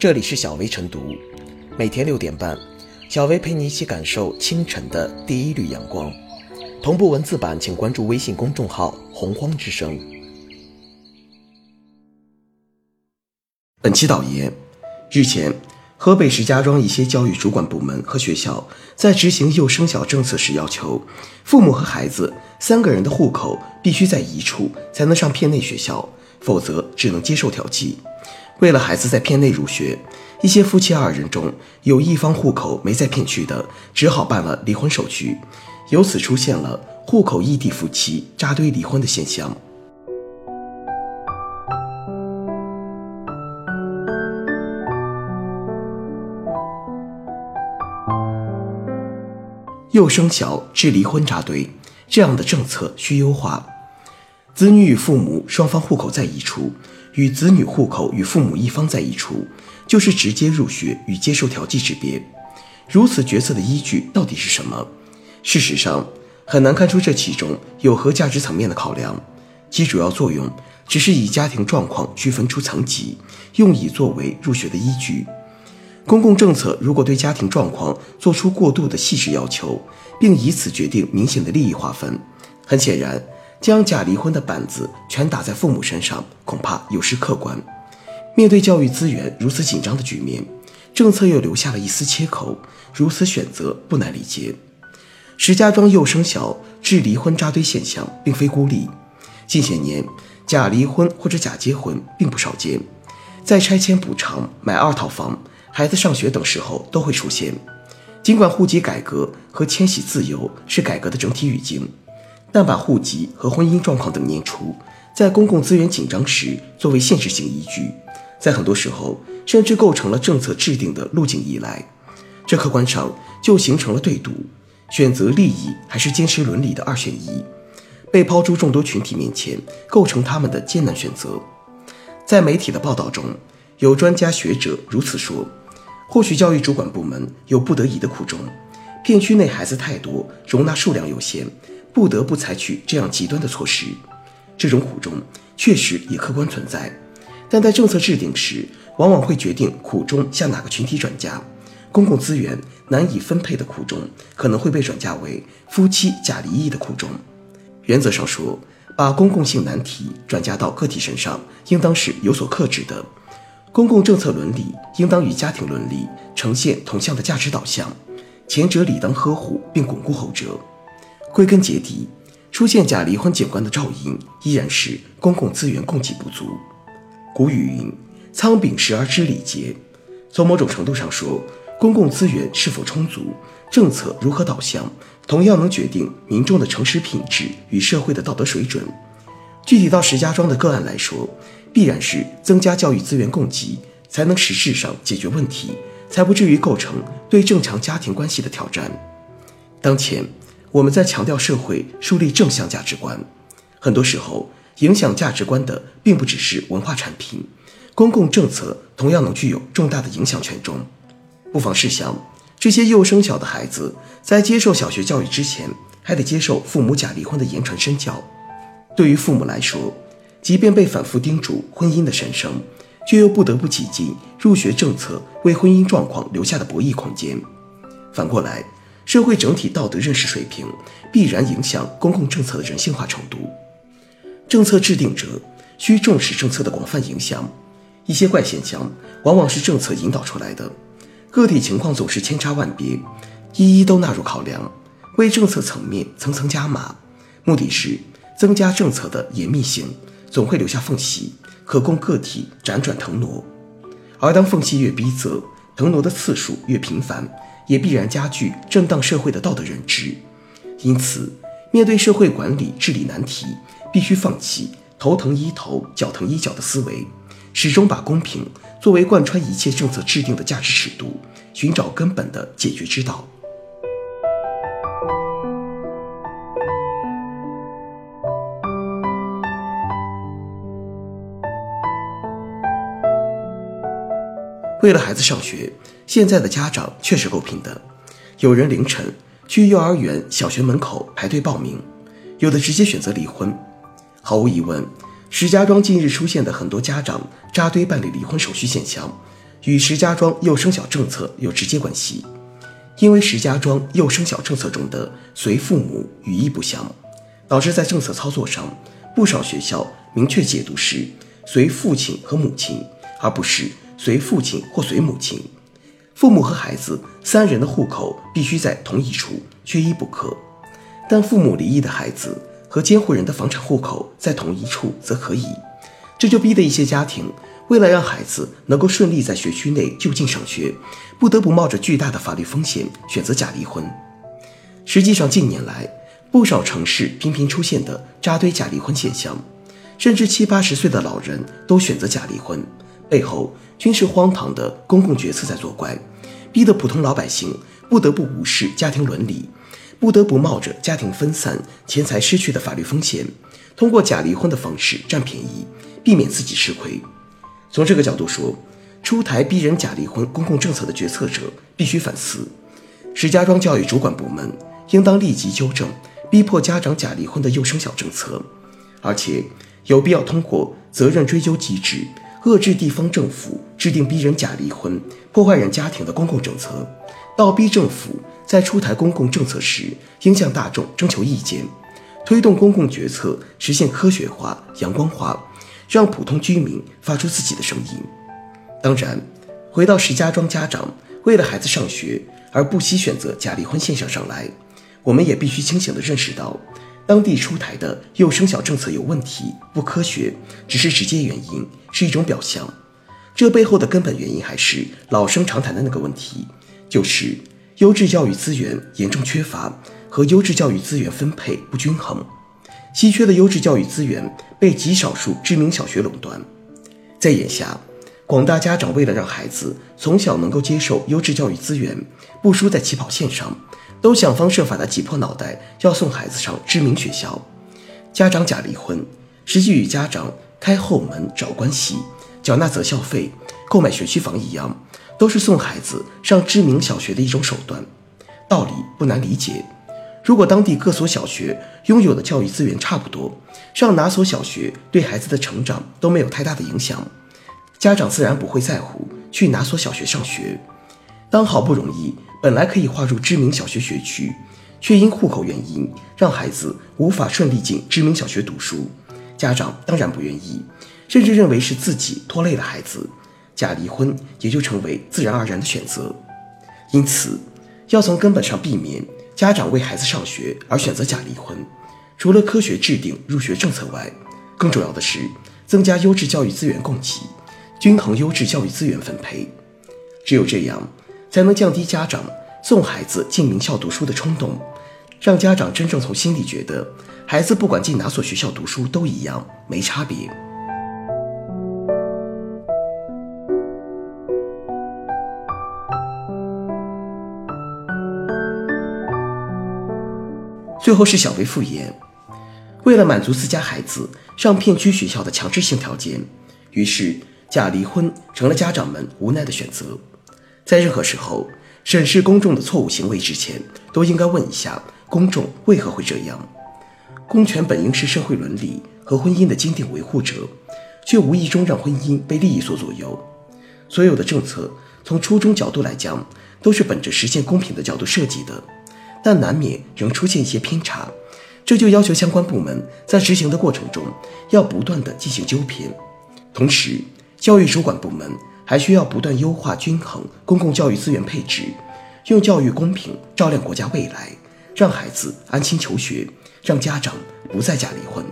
这里是小薇晨读，每天六点半，小薇陪你一起感受清晨的第一缕阳光。同步文字版，请关注微信公众号“洪荒之声”。本期导言：日前，河北石家庄一些教育主管部门和学校在执行幼升小政策时，要求父母和孩子三个人的户口必须在一处才能上片内学校，否则只能接受调剂。为了孩子在片内入学，一些夫妻二人中有一方户口没在片区的，只好办了离婚手续，由此出现了户口异地夫妻扎堆离婚的现象。幼升小致离婚扎堆，这样的政策需优化。子女与父母双方户口在一处。与子女户口与父母一方在一处，就是直接入学与接受调剂之别。如此决策的依据到底是什么？事实上，很难看出这其中有何价值层面的考量。其主要作用只是以家庭状况区分出层级，用以作为入学的依据。公共政策如果对家庭状况做出过度的细致要求，并以此决定明显的利益划分，很显然。将假离婚的板子全打在父母身上，恐怕有失客观。面对教育资源如此紧张的局面，政策又留下了一丝切口，如此选择不难理解。石家庄幼升小致离婚扎堆现象并非孤立，近些年假离婚或者假结婚并不少见，在拆迁补偿、买二套房、孩子上学等时候都会出现。尽管户籍改革和迁徙自由是改革的整体语境。但把户籍和婚姻状况等念出，在公共资源紧张时作为现实性依据，在很多时候甚至构成了政策制定的路径依赖，这客观上就形成了对赌，选择利益还是坚持伦理的二选一，被抛诸众多群体面前，构成他们的艰难选择。在媒体的报道中，有专家学者如此说：或许教育主管部门有不得已的苦衷，片区内孩子太多，容纳数量有限。不得不采取这样极端的措施，这种苦衷确实也客观存在，但在政策制定时，往往会决定苦衷向哪个群体转嫁。公共资源难以分配的苦衷，可能会被转嫁为夫妻假离异的苦衷。原则上说，把公共性难题转嫁到个体身上，应当是有所克制的。公共政策伦理应当与家庭伦理呈现同向的价值导向，前者理当呵护并巩固后者。归根结底，出现假离婚景观的肇因，依然是公共资源供给不足。古语云：“仓廪实而知礼节。”从某种程度上说，公共资源是否充足，政策如何导向，同样能决定民众的诚实品质与社会的道德水准。具体到石家庄的个案来说，必然是增加教育资源供给，才能实质上解决问题，才不至于构成对正常家庭关系的挑战。当前。我们在强调社会树立正向价值观，很多时候影响价值观的并不只是文化产品，公共政策同样能具有重大的影响权重。不妨试想，这些幼升小的孩子在接受小学教育之前，还得接受父母假离婚的言传身教。对于父母来说，即便被反复叮嘱婚姻的神圣，却又不得不挤进入学政策为婚姻状况留下的博弈空间。反过来。社会整体道德认识水平必然影响公共政策的人性化程度。政策制定者需重视政策的广泛影响，一些怪现象往往是政策引导出来的，个体情况总是千差万别，一一都纳入考量，为政策层面层层加码，目的是增加政策的严密性，总会留下缝隙，可供个体辗转腾挪。而当缝隙越逼仄，腾挪的次数越频繁。也必然加剧正当社会的道德认知，因此，面对社会管理治理难题，必须放弃头疼医头、脚疼医脚的思维，始终把公平作为贯穿一切政策制定的价值尺度，寻找根本的解决之道。为了孩子上学，现在的家长确实够拼的。有人凌晨去幼儿园、小学门口排队报名，有的直接选择离婚。毫无疑问，石家庄近日出现的很多家长扎堆办理离婚手续现象，与石家庄幼升小政策有直接关系，因为石家庄幼升小政策中的随父母语义不详，导致在政策操作上，不少学校明确解读是随父亲和母亲，而不是随父亲或随母亲。父母和孩子三人的户口必须在同一处，缺一不可。但父母离异的孩子和监护人的房产户口在同一处则可以，这就逼得一些家庭。为了让孩子能够顺利在学区内就近上学，不得不冒着巨大的法律风险选择假离婚。实际上，近年来不少城市频频出现的扎堆假离婚现象，甚至七八十岁的老人都选择假离婚，背后均是荒唐的公共决策在作怪，逼得普通老百姓不得不无视家庭伦理，不得不冒着家庭分散、钱财失去的法律风险，通过假离婚的方式占便宜，避免自己吃亏。从这个角度说，出台逼人假离婚公共政策的决策者必须反思，石家庄教育主管部门应当立即纠正逼迫家长假离婚的幼升小政策，而且有必要通过责任追究机制遏制地方政府制定逼人假离婚、破坏人家庭的公共政策，倒逼政府在出台公共政策时应向大众征求意见，推动公共决策实现科学化、阳光化。让普通居民发出自己的声音。当然，回到石家庄家长为了孩子上学而不惜选择假离婚现象上来，我们也必须清醒地认识到，当地出台的幼升小政策有问题、不科学，只是直接原因，是一种表象。这背后的根本原因还是老生常谈的那个问题，就是优质教育资源严重缺乏和优质教育资源分配不均衡。稀缺的优质教育资源被极少数知名小学垄断，在眼下，广大家长为了让孩子从小能够接受优质教育资源，不输在起跑线上，都想方设法的挤破脑袋要送孩子上知名学校。家长假离婚，实际与家长开后门找关系、缴纳择校费、购买学区房一样，都是送孩子上知名小学的一种手段。道理不难理解。如果当地各所小学拥有的教育资源差不多，上哪所小学对孩子的成长都没有太大的影响，家长自然不会在乎去哪所小学上学。当好不容易本来可以划入知名小学学区，却因户口原因让孩子无法顺利进知名小学读书，家长当然不愿意，甚至认为是自己拖累了孩子，假离婚也就成为自然而然的选择。因此，要从根本上避免。家长为孩子上学而选择假离婚，除了科学制定入学政策外，更重要的是增加优质教育资源供给，均衡优质教育资源分配。只有这样，才能降低家长送孩子进名校读书的冲动，让家长真正从心里觉得，孩子不管进哪所学校读书都一样，没差别。最后是小微复言，为了满足自家孩子上片区学校的强制性条件，于是假离婚成了家长们无奈的选择。在任何时候审视公众的错误行为之前，都应该问一下公众为何会这样。公权本应是社会伦理和婚姻的坚定维护者，却无意中让婚姻被利益所左右。所有的政策从初衷角度来讲，都是本着实现公平的角度设计的。但难免仍出现一些偏差，这就要求相关部门在执行的过程中要不断的进行纠偏。同时，教育主管部门还需要不断优化均衡公共教育资源配置，用教育公平照亮国家未来，让孩子安心求学，让家长不再假离婚。